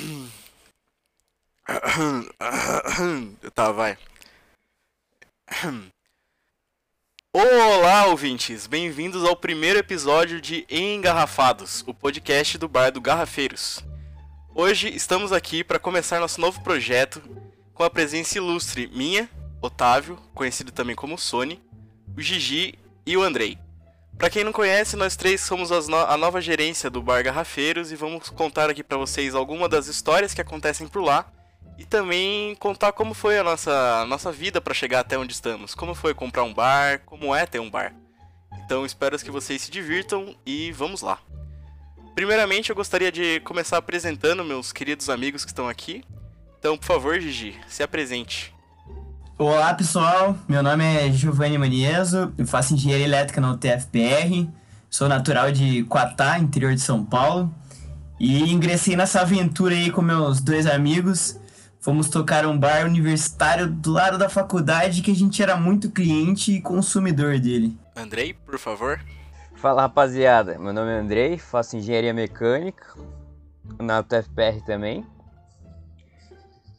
Tá, vai. Olá, ouvintes! Bem-vindos ao primeiro episódio de Engarrafados, o podcast do Bar do Garrafeiros. Hoje estamos aqui para começar nosso novo projeto com a presença ilustre minha, Otávio, conhecido também como Sony, o Gigi e o Andrei. Para quem não conhece, nós três somos no a nova gerência do Bar Garrafeiros e vamos contar aqui para vocês algumas das histórias que acontecem por lá e também contar como foi a nossa, nossa vida para chegar até onde estamos. Como foi comprar um bar, como é ter um bar. Então espero que vocês se divirtam e vamos lá. Primeiramente, eu gostaria de começar apresentando meus queridos amigos que estão aqui. Então, por favor, Gigi, se apresente. Olá pessoal, meu nome é Giovanni Manieso, eu faço engenharia elétrica na UTFPR, sou natural de Quatá, interior de São Paulo, e ingressei nessa aventura aí com meus dois amigos. Fomos tocar um bar universitário do lado da faculdade que a gente era muito cliente e consumidor dele. Andrei, por favor. Fala rapaziada, meu nome é Andrei, faço engenharia mecânica na UTFPR também.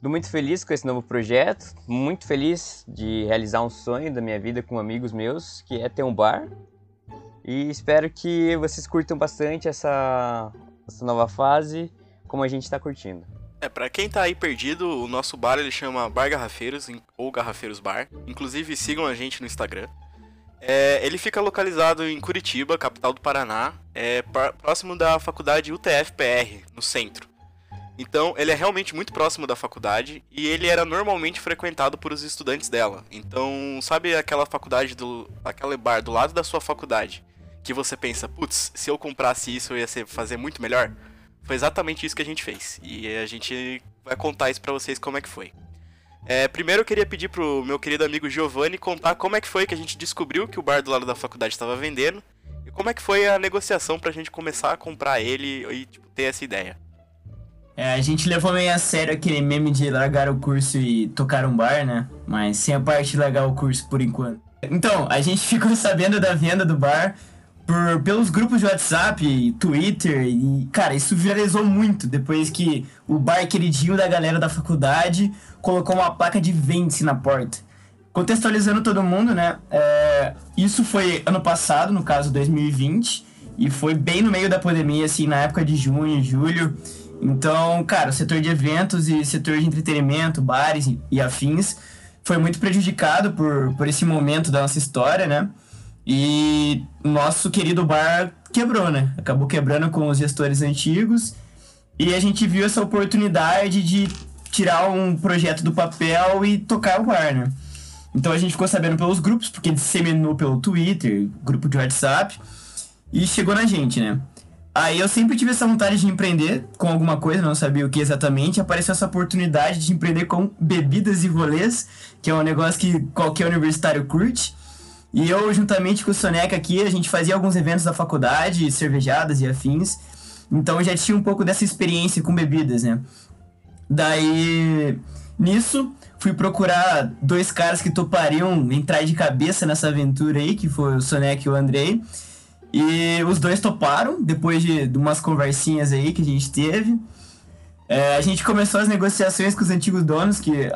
Estou muito feliz com esse novo projeto, muito feliz de realizar um sonho da minha vida com amigos meus, que é ter um bar. E espero que vocês curtam bastante essa, essa nova fase, como a gente está curtindo. É, para quem tá aí perdido, o nosso bar ele chama Bar Garrafeiros ou Garrafeiros Bar. Inclusive sigam a gente no Instagram. É, ele fica localizado em Curitiba, capital do Paraná, é próximo da faculdade UTF-PR, no centro. Então, ele é realmente muito próximo da faculdade e ele era normalmente frequentado por os estudantes dela. Então, sabe aquela faculdade do aquele bar do lado da sua faculdade que você pensa, putz, se eu comprasse isso eu ia ser, fazer muito melhor? Foi exatamente isso que a gente fez. E a gente vai contar isso para vocês como é que foi. É, primeiro eu queria pedir pro meu querido amigo Giovanni contar como é que foi que a gente descobriu que o bar do lado da faculdade estava vendendo e como é que foi a negociação pra gente começar a comprar ele e tipo, ter essa ideia. É, a gente levou meio a sério aquele meme de largar o curso e tocar um bar, né? Mas sem a parte de largar o curso por enquanto. Então, a gente ficou sabendo da venda do bar por, pelos grupos de WhatsApp, Twitter, e, cara, isso viralizou muito depois que o bar queridinho da galera da faculdade colocou uma placa de vende na porta. Contextualizando todo mundo, né? É, isso foi ano passado, no caso 2020, e foi bem no meio da pandemia, assim, na época de junho, julho. Então, cara, o setor de eventos e setor de entretenimento, bares e afins, foi muito prejudicado por, por esse momento da nossa história, né? E nosso querido bar quebrou, né? Acabou quebrando com os gestores antigos. E a gente viu essa oportunidade de tirar um projeto do papel e tocar o bar, né? Então a gente ficou sabendo pelos grupos, porque disseminou pelo Twitter, grupo de WhatsApp, e chegou na gente, né? Aí eu sempre tive essa vontade de empreender com alguma coisa, não sabia o que exatamente. Apareceu essa oportunidade de empreender com bebidas e rolês, que é um negócio que qualquer universitário curte. E eu, juntamente com o Soneca aqui, a gente fazia alguns eventos da faculdade, cervejadas e afins. Então eu já tinha um pouco dessa experiência com bebidas, né? Daí, nisso, fui procurar dois caras que topariam entrar de cabeça nessa aventura aí, que foi o Soneca e o Andrei. E os dois toparam, depois de, de umas conversinhas aí que a gente teve. É, a gente começou as negociações com os antigos donos, que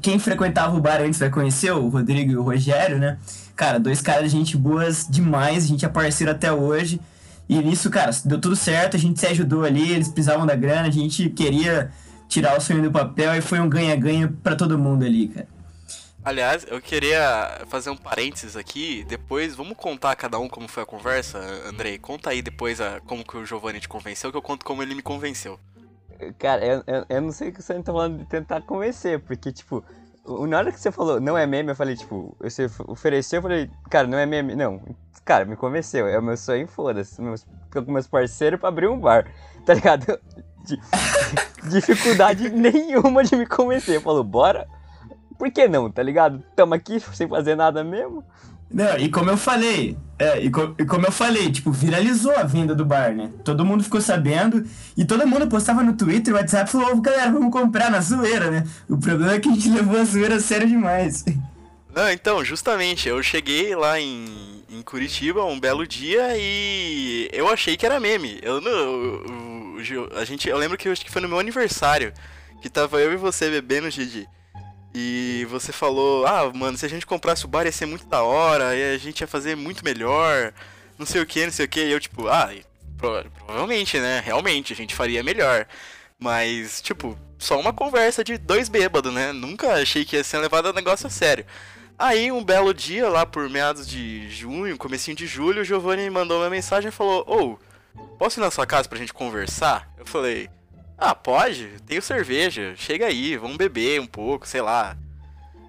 quem frequentava o bar antes vai conhecer, o Rodrigo e o Rogério, né? Cara, dois caras de gente boas demais, a gente é parceiro até hoje. E nisso, cara, deu tudo certo, a gente se ajudou ali, eles precisavam da grana, a gente queria tirar o sonho do papel e foi um ganha-ganha para todo mundo ali, cara. Aliás, eu queria fazer um parênteses aqui. Depois, vamos contar cada um como foi a conversa, Andrei. Conta aí depois a, como que o Giovanni te convenceu, que eu conto como ele me convenceu. Cara, eu, eu, eu não sei o que você tá falando de tentar convencer, porque, tipo, na hora que você falou não é meme, eu falei, tipo, você ofereceu, eu falei, cara, não é meme. Não, cara, me convenceu. É o meu sonho, foda-se. Meus, com meus parceiros pra abrir um bar, tá ligado? De, dificuldade nenhuma de me convencer. Falou, bora? Por que não, tá ligado? Tamo aqui sem fazer nada mesmo. Não, e como eu falei, é, e, co e, como eu falei, tipo, viralizou a venda do bar, né? Todo mundo ficou sabendo e todo mundo postava no Twitter, WhatsApp e falou, galera, vamos comprar na zoeira, né? O problema é que a gente levou a zoeira a sério demais. Não, então, justamente, eu cheguei lá em, em Curitiba um belo dia e eu achei que era meme. Eu não. O Gio, a gente, eu lembro que eu acho que foi no meu aniversário que tava eu e você bebendo, Gigi. E você falou, ah, mano, se a gente comprasse o bar ia ser muito da hora, e a gente ia fazer muito melhor, não sei o que, não sei o que. E eu, tipo, ah, provavelmente, né? Realmente, a gente faria melhor. Mas, tipo, só uma conversa de dois bêbados, né? Nunca achei que ia ser levado a negócio a sério. Aí, um belo dia, lá por meados de junho, comecinho de julho, o Giovanni mandou uma mensagem e falou, ô, oh, posso ir na sua casa pra gente conversar? Eu falei, ah, pode, tenho cerveja, chega aí, vamos beber um pouco, sei lá.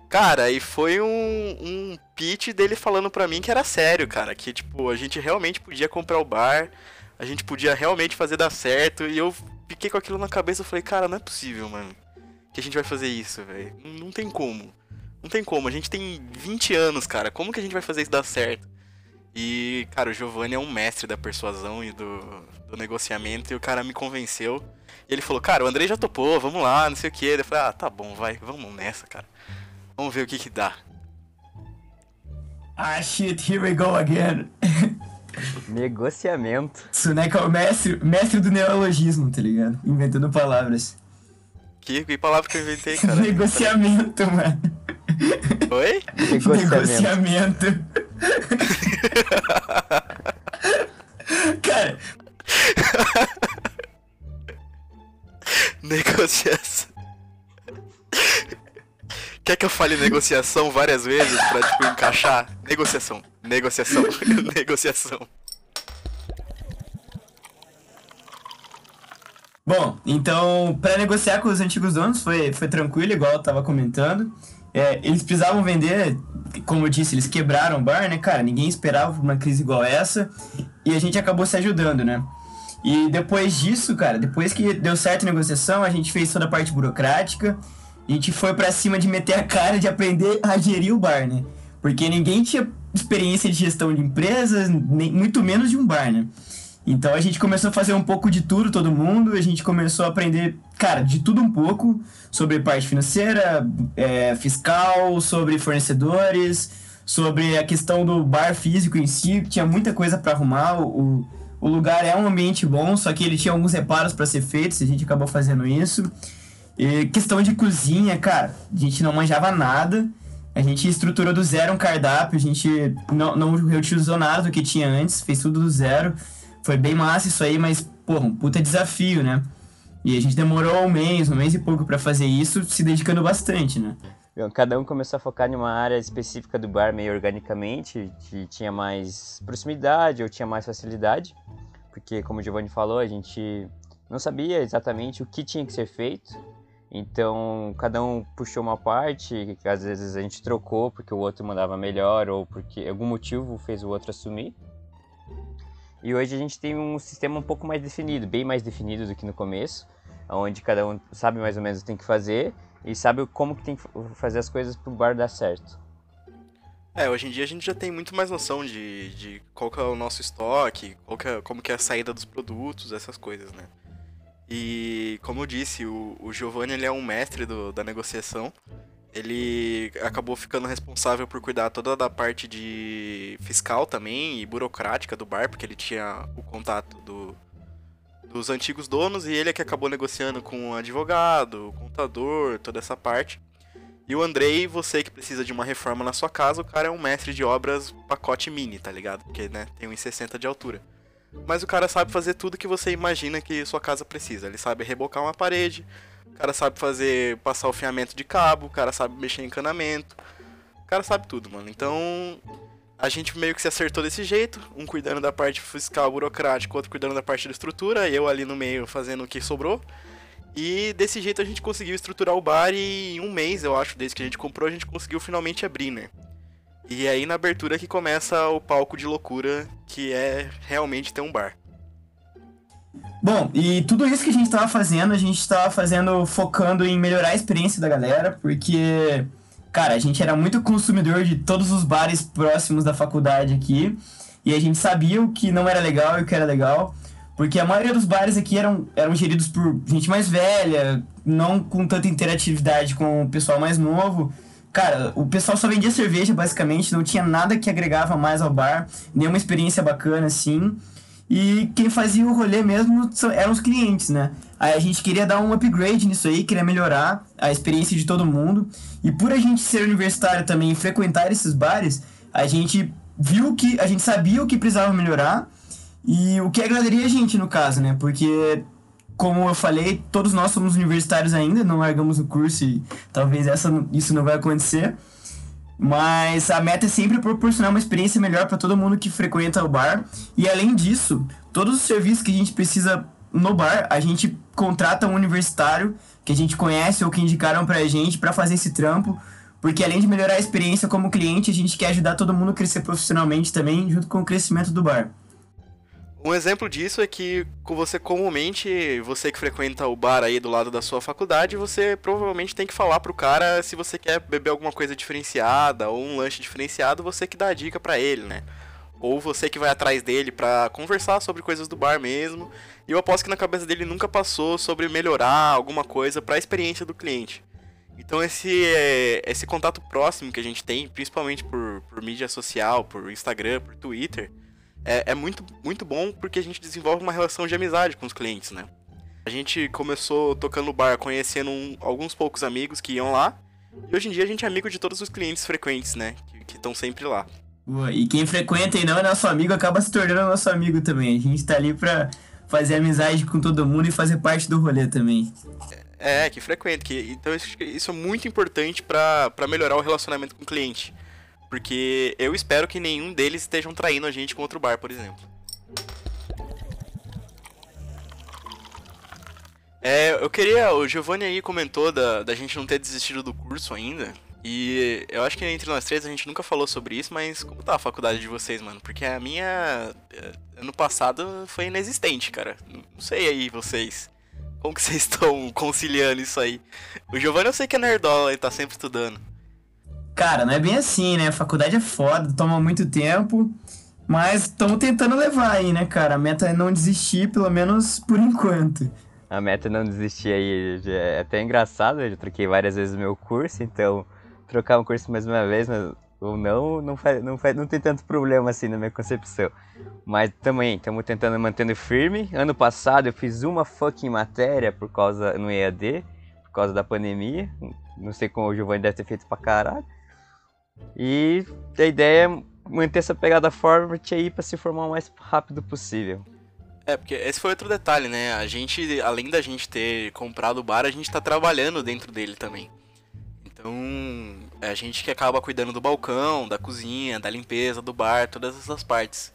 Cara, e foi um, um pitch dele falando pra mim que era sério, cara. Que, tipo, a gente realmente podia comprar o bar, a gente podia realmente fazer dar certo. E eu fiquei com aquilo na cabeça e falei, cara, não é possível, mano, que a gente vai fazer isso, velho. Não tem como. Não tem como. A gente tem 20 anos, cara. Como que a gente vai fazer isso dar certo? E, cara, o Giovanni é um mestre da persuasão e do, do negociamento. E o cara me convenceu. E ele falou, cara, o Andrei já topou, vamos lá, não sei o que. Eu falei, ah, tá bom, vai, vamos nessa, cara. Vamos ver o que que dá. Ah, shit, here we go again. Negociamento. Suneca é o mestre, mestre do neologismo, tá ligado? Inventando palavras. Que, que palavra que eu inventei, cara? Negociamento, mano. Oi? Negociamento. Cara. Negociação. Quer que eu fale negociação várias vezes pra, tipo, encaixar? Negociação, negociação, negociação. Bom, então, para negociar com os antigos donos foi, foi tranquilo, igual eu tava comentando. É, eles precisavam vender, como eu disse, eles quebraram o bar, né, cara? Ninguém esperava uma crise igual essa. E a gente acabou se ajudando, né? E depois disso, cara, depois que deu certo a negociação, a gente fez toda a parte burocrática. A gente foi para cima de meter a cara de aprender a gerir o bar, né? Porque ninguém tinha experiência de gestão de empresas, nem, muito menos de um bar, né? Então a gente começou a fazer um pouco de tudo, todo mundo. A gente começou a aprender, cara, de tudo um pouco sobre parte financeira, é, fiscal, sobre fornecedores, sobre a questão do bar físico em si. Tinha muita coisa para arrumar. O, o lugar é um ambiente bom, só que ele tinha alguns reparos para ser feitos. A gente acabou fazendo isso. E questão de cozinha, cara, a gente não manjava nada. A gente estruturou do zero um cardápio, a gente não, não reutilizou nada do que tinha antes, fez tudo do zero. Foi bem massa isso aí, mas, porra, um puta desafio, né? E a gente demorou um mês, um mês e pouco para fazer isso, se dedicando bastante, né? Cada um começou a focar em uma área específica do bar meio organicamente, que tinha mais proximidade ou tinha mais facilidade, porque, como o Giovanni falou, a gente não sabia exatamente o que tinha que ser feito, então cada um puxou uma parte, às vezes a gente trocou porque o outro mandava melhor ou porque algum motivo fez o outro assumir. E hoje a gente tem um sistema um pouco mais definido, bem mais definido do que no começo, onde cada um sabe mais ou menos o que tem que fazer e sabe como que tem que fazer as coisas para o bar dar certo. É, hoje em dia a gente já tem muito mais noção de, de qual é o nosso estoque, qual é, como que é a saída dos produtos, essas coisas, né? E como eu disse, o, o Giovanni ele é um mestre do, da negociação ele acabou ficando responsável por cuidar toda da parte de fiscal também e burocrática do bar, porque ele tinha o contato do, dos antigos donos e ele é que acabou negociando com o advogado, o contador, toda essa parte. E o Andrei, você que precisa de uma reforma na sua casa, o cara é um mestre de obras pacote mini, tá ligado? Porque, né, tem 1,60 de altura. Mas o cara sabe fazer tudo que você imagina que sua casa precisa. Ele sabe rebocar uma parede, o cara sabe fazer, passar o fiamento de cabo, o cara sabe mexer em encanamento. O cara sabe tudo, mano. Então, a gente meio que se acertou desse jeito, um cuidando da parte fiscal burocrática, outro cuidando da parte da estrutura, eu ali no meio fazendo o que sobrou. E desse jeito a gente conseguiu estruturar o bar e em um mês, eu acho, desde que a gente comprou, a gente conseguiu finalmente abrir, né? E aí na abertura que começa o palco de loucura, que é realmente ter um bar. Bom, e tudo isso que a gente estava fazendo, a gente estava fazendo focando em melhorar a experiência da galera, porque, cara, a gente era muito consumidor de todos os bares próximos da faculdade aqui, e a gente sabia o que não era legal e o que era legal, porque a maioria dos bares aqui eram, eram geridos por gente mais velha, não com tanta interatividade com o pessoal mais novo. Cara, o pessoal só vendia cerveja, basicamente, não tinha nada que agregava mais ao bar, nenhuma experiência bacana, assim. E quem fazia o rolê mesmo eram os clientes, né? Aí a gente queria dar um upgrade nisso aí, queria melhorar a experiência de todo mundo. E por a gente ser universitário também e frequentar esses bares, a gente viu que. A gente sabia o que precisava melhorar e o que agradaria a gente, no caso, né? Porque, como eu falei, todos nós somos universitários ainda, não largamos o curso e talvez essa, isso não vai acontecer. Mas a meta é sempre proporcionar uma experiência melhor para todo mundo que frequenta o bar. E além disso, todos os serviços que a gente precisa no bar, a gente contrata um universitário que a gente conhece ou que indicaram pra gente para fazer esse trampo. Porque além de melhorar a experiência como cliente, a gente quer ajudar todo mundo a crescer profissionalmente também, junto com o crescimento do bar. Um exemplo disso é que você comumente, você que frequenta o bar aí do lado da sua faculdade, você provavelmente tem que falar pro cara se você quer beber alguma coisa diferenciada ou um lanche diferenciado, você que dá a dica para ele, né? Ou você que vai atrás dele para conversar sobre coisas do bar mesmo. E eu aposto que na cabeça dele nunca passou sobre melhorar alguma coisa para a experiência do cliente. Então esse esse contato próximo que a gente tem, principalmente por, por mídia social, por Instagram, por Twitter, é, é muito, muito bom porque a gente desenvolve uma relação de amizade com os clientes, né? A gente começou tocando no bar, conhecendo um, alguns poucos amigos que iam lá. E hoje em dia a gente é amigo de todos os clientes frequentes, né? Que estão sempre lá. E quem frequenta e não é nosso amigo acaba se tornando nosso amigo também. A gente tá ali pra fazer amizade com todo mundo e fazer parte do rolê também. É, que frequenta. Que, então isso, isso é muito importante para melhorar o relacionamento com o cliente. Porque eu espero que nenhum deles estejam traindo a gente com outro bar, por exemplo. É, eu queria. O Giovanni aí comentou da, da gente não ter desistido do curso ainda. E eu acho que entre nós três a gente nunca falou sobre isso, mas como tá a faculdade de vocês, mano? Porque a minha. Eh, ano passado foi inexistente, cara. Não sei aí vocês. Como que vocês estão conciliando isso aí? O Giovanni eu sei que é nerdola e tá sempre estudando. Cara, não é bem assim, né? A faculdade é foda, toma muito tempo. Mas estamos tentando levar aí, né, cara? A meta é não desistir, pelo menos por enquanto. A meta é não desistir aí é até engraçado, eu troquei várias vezes o meu curso, então trocar um curso mais uma vez mas, ou não, não, faz, não, faz, não tem tanto problema assim na minha concepção. Mas também, estamos tentando mantendo firme. Ano passado eu fiz uma fucking matéria por causa no EAD, por causa da pandemia. Não sei como o Giovanni deve ter feito pra caralho. E a ideia é manter essa pegada forward aí para se formar o mais rápido possível. É, porque esse foi outro detalhe, né? A gente, além da gente ter comprado o bar, a gente tá trabalhando dentro dele também. Então, é a gente que acaba cuidando do balcão, da cozinha, da limpeza, do bar, todas essas partes.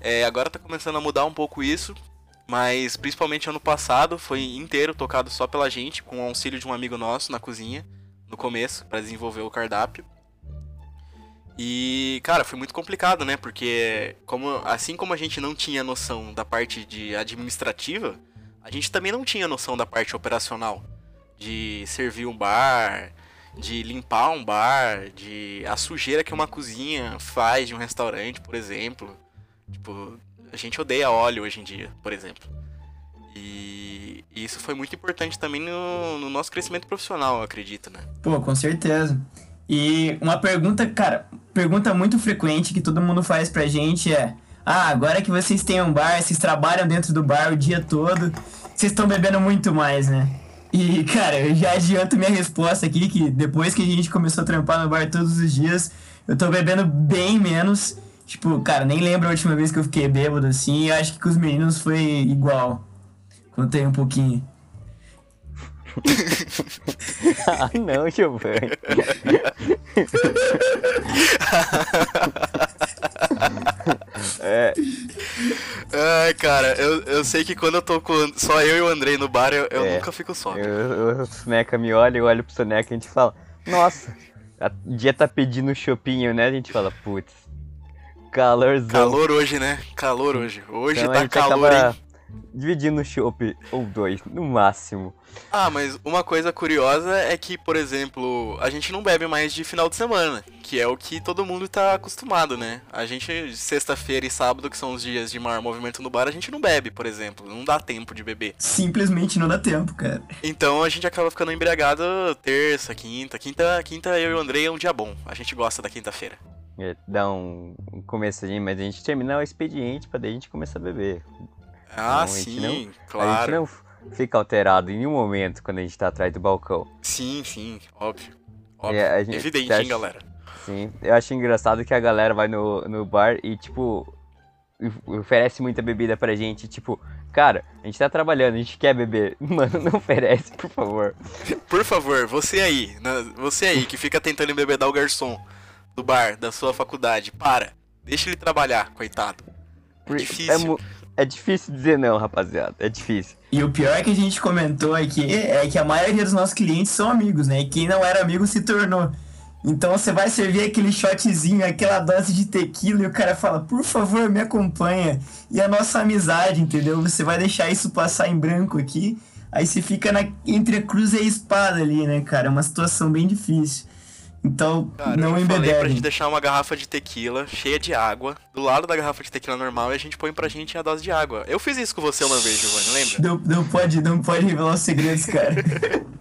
É, agora tá começando a mudar um pouco isso, mas principalmente ano passado foi inteiro tocado só pela gente, com o auxílio de um amigo nosso na cozinha, no começo, para desenvolver o cardápio. E, cara, foi muito complicado, né? Porque como, assim como a gente não tinha noção da parte de administrativa, a gente também não tinha noção da parte operacional. De servir um bar, de limpar um bar, de a sujeira que uma cozinha faz de um restaurante, por exemplo. Tipo, a gente odeia óleo hoje em dia, por exemplo. E, isso foi muito importante também no, no nosso crescimento profissional, acredito, né? Pô, com certeza. E uma pergunta, cara, pergunta muito frequente que todo mundo faz pra gente é: Ah, agora que vocês têm um bar, vocês trabalham dentro do bar o dia todo, vocês estão bebendo muito mais, né? E, cara, eu já adianto minha resposta aqui, que depois que a gente começou a trampar no bar todos os dias, eu tô bebendo bem menos. Tipo, cara, nem lembro a última vez que eu fiquei bêbado assim, e acho que com os meninos foi igual. Contei um pouquinho. ah, não, Giovanni. é. Ai, cara, eu, eu sei que quando eu tô com só eu e o Andrei no bar, eu, eu é. nunca fico só. O Soneca me olha, eu olho pro Soneca e a gente fala, nossa, o dia tá pedindo chopinho, né? A gente fala, putz, calorzão. Calor hoje, né? Calor hoje. Hoje então, tá calor, acaba... hein? Dividindo o chopp ou dois, no máximo. Ah, mas uma coisa curiosa é que, por exemplo, a gente não bebe mais de final de semana, que é o que todo mundo tá acostumado, né? A gente, sexta-feira e sábado, que são os dias de maior movimento no bar, a gente não bebe, por exemplo. Não dá tempo de beber. Simplesmente não dá tempo, cara. Então a gente acaba ficando embriagado terça, quinta. Quinta, quinta eu e o Andrei é um dia bom. A gente gosta da quinta-feira. é, dar um, um começadinho, mas a gente terminar o expediente pra daí a gente começar a beber. Ah, gente sim, não- A gente claro. não fica alterado em nenhum momento quando a gente tá atrás do balcão. Sim, sim, óbvio. Óbvio. É, gente Evidente, acha- hein, galera? Sim, eu acho engraçado que a galera vai no, no bar e, tipo, of- oferece muita bebida pra gente. Tipo, cara, a gente tá trabalhando, a gente quer beber. Mano, não oferece, por favor. Por favor, você aí, você aí que fica tentando embebedar o garçom do bar da sua faculdade, para. Deixa ele trabalhar, coitado. É Por- difícil. É, é difícil dizer não, rapaziada. É difícil. E o pior que a gente comentou aqui é que a maioria dos nossos clientes são amigos, né? E quem não era amigo se tornou. Então você vai servir aquele shotzinho, aquela dose de tequila e o cara fala, por favor, me acompanha. E a nossa amizade, entendeu? Você vai deixar isso passar em branco aqui. Aí você fica na, entre a cruz e a espada ali, né, cara? É uma situação bem difícil. Então, Cara, não eu falei pra gente deixar uma garrafa de tequila cheia de água do lado da garrafa de tequila normal e a gente põe pra gente a dose de água. Eu fiz isso com você uma vez, Giovanni, lembra? Não, não, pode, não pode revelar os segredos, cara.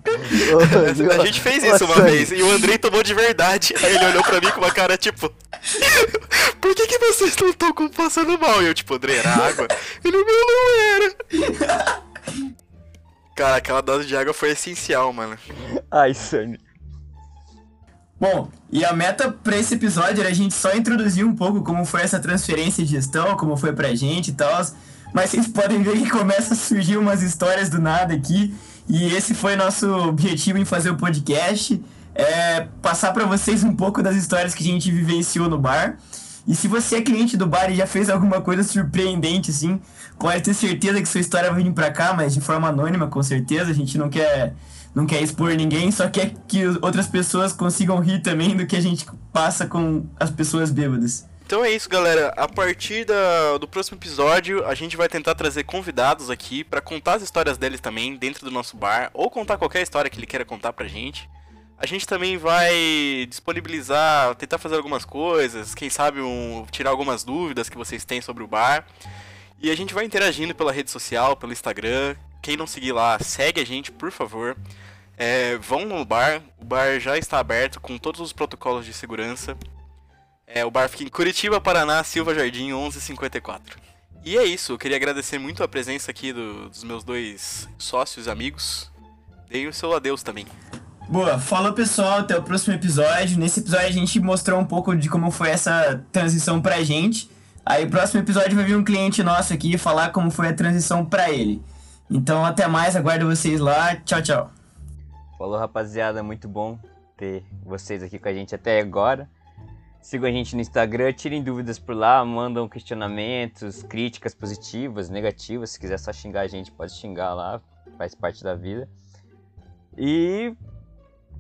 A gente fez isso uma vez e o Andrei tomou de verdade. Aí ele olhou pra mim com uma cara tipo: Por que, que vocês não estão com- passando mal? E eu, tipo, Andrei, era água? Ele, meu, não era. Cara, aquela dose de água foi essencial, mano. Ai, Sunny. Bom, e a meta pra esse episódio era a gente só introduzir um pouco como foi essa transferência de gestão, como foi pra gente e tal. Mas vocês podem ver que começa a surgir umas histórias do nada aqui. E esse foi nosso objetivo em fazer o podcast. É passar pra vocês um pouco das histórias que a gente vivenciou no bar. E se você é cliente do bar e já fez alguma coisa surpreendente, assim, pode ter certeza que sua história vai vir pra cá, mas de forma anônima, com certeza. A gente não quer, não quer expor ninguém, só quer que outras pessoas consigam rir também do que a gente passa com as pessoas bêbadas. Então é isso, galera. A partir da- do próximo episódio, a gente vai tentar trazer convidados aqui pra contar as histórias deles também dentro do nosso bar, ou contar qualquer história que ele queira contar pra gente. A gente também vai disponibilizar, tentar fazer algumas coisas, quem sabe um- tirar algumas dúvidas que vocês têm sobre o bar. E a gente vai interagindo pela rede social, pelo Instagram. Quem não seguir lá, segue a gente, por favor. É, vão no bar, o bar já está aberto com todos os protocolos de segurança. É, o bar fica em Curitiba, Paraná, Silva Jardim, 1154. E é isso, eu queria agradecer muito a presença aqui do- dos meus dois sócios amigos. Deem o seu adeus também. Boa, falou pessoal, até o próximo episódio. Nesse episódio a gente mostrou um pouco de como foi essa transição pra gente. Aí, próximo episódio vai vir um cliente nosso aqui falar como foi a transição pra ele. Então, até mais, aguardo vocês lá. Tchau, tchau. Falou, rapaziada. Muito bom ter vocês aqui com a gente até agora. Sigam a gente no Instagram, tirem dúvidas por lá, mandam questionamentos, críticas positivas, negativas. Se quiser só xingar a gente, pode xingar lá, faz parte da vida. E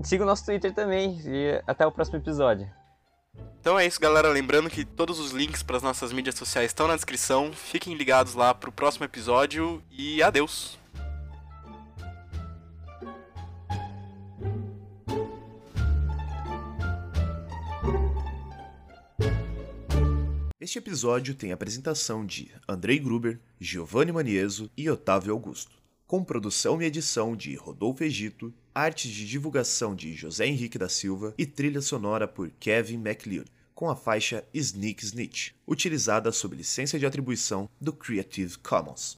siga o nosso Twitter também. E até o próximo episódio. Então é isso, galera. Lembrando que todos os links para as nossas mídias sociais estão na descrição. Fiquem ligados lá pro próximo episódio e adeus. Este episódio tem a apresentação de Andrei Gruber, Giovanni Manieso e Otávio Augusto, com produção e edição de Rodolfo Egito, arte de divulgação de José Henrique da Silva e trilha sonora por Kevin MacLeod, com a faixa Sneak Snitch, utilizada sob licença de atribuição do Creative Commons.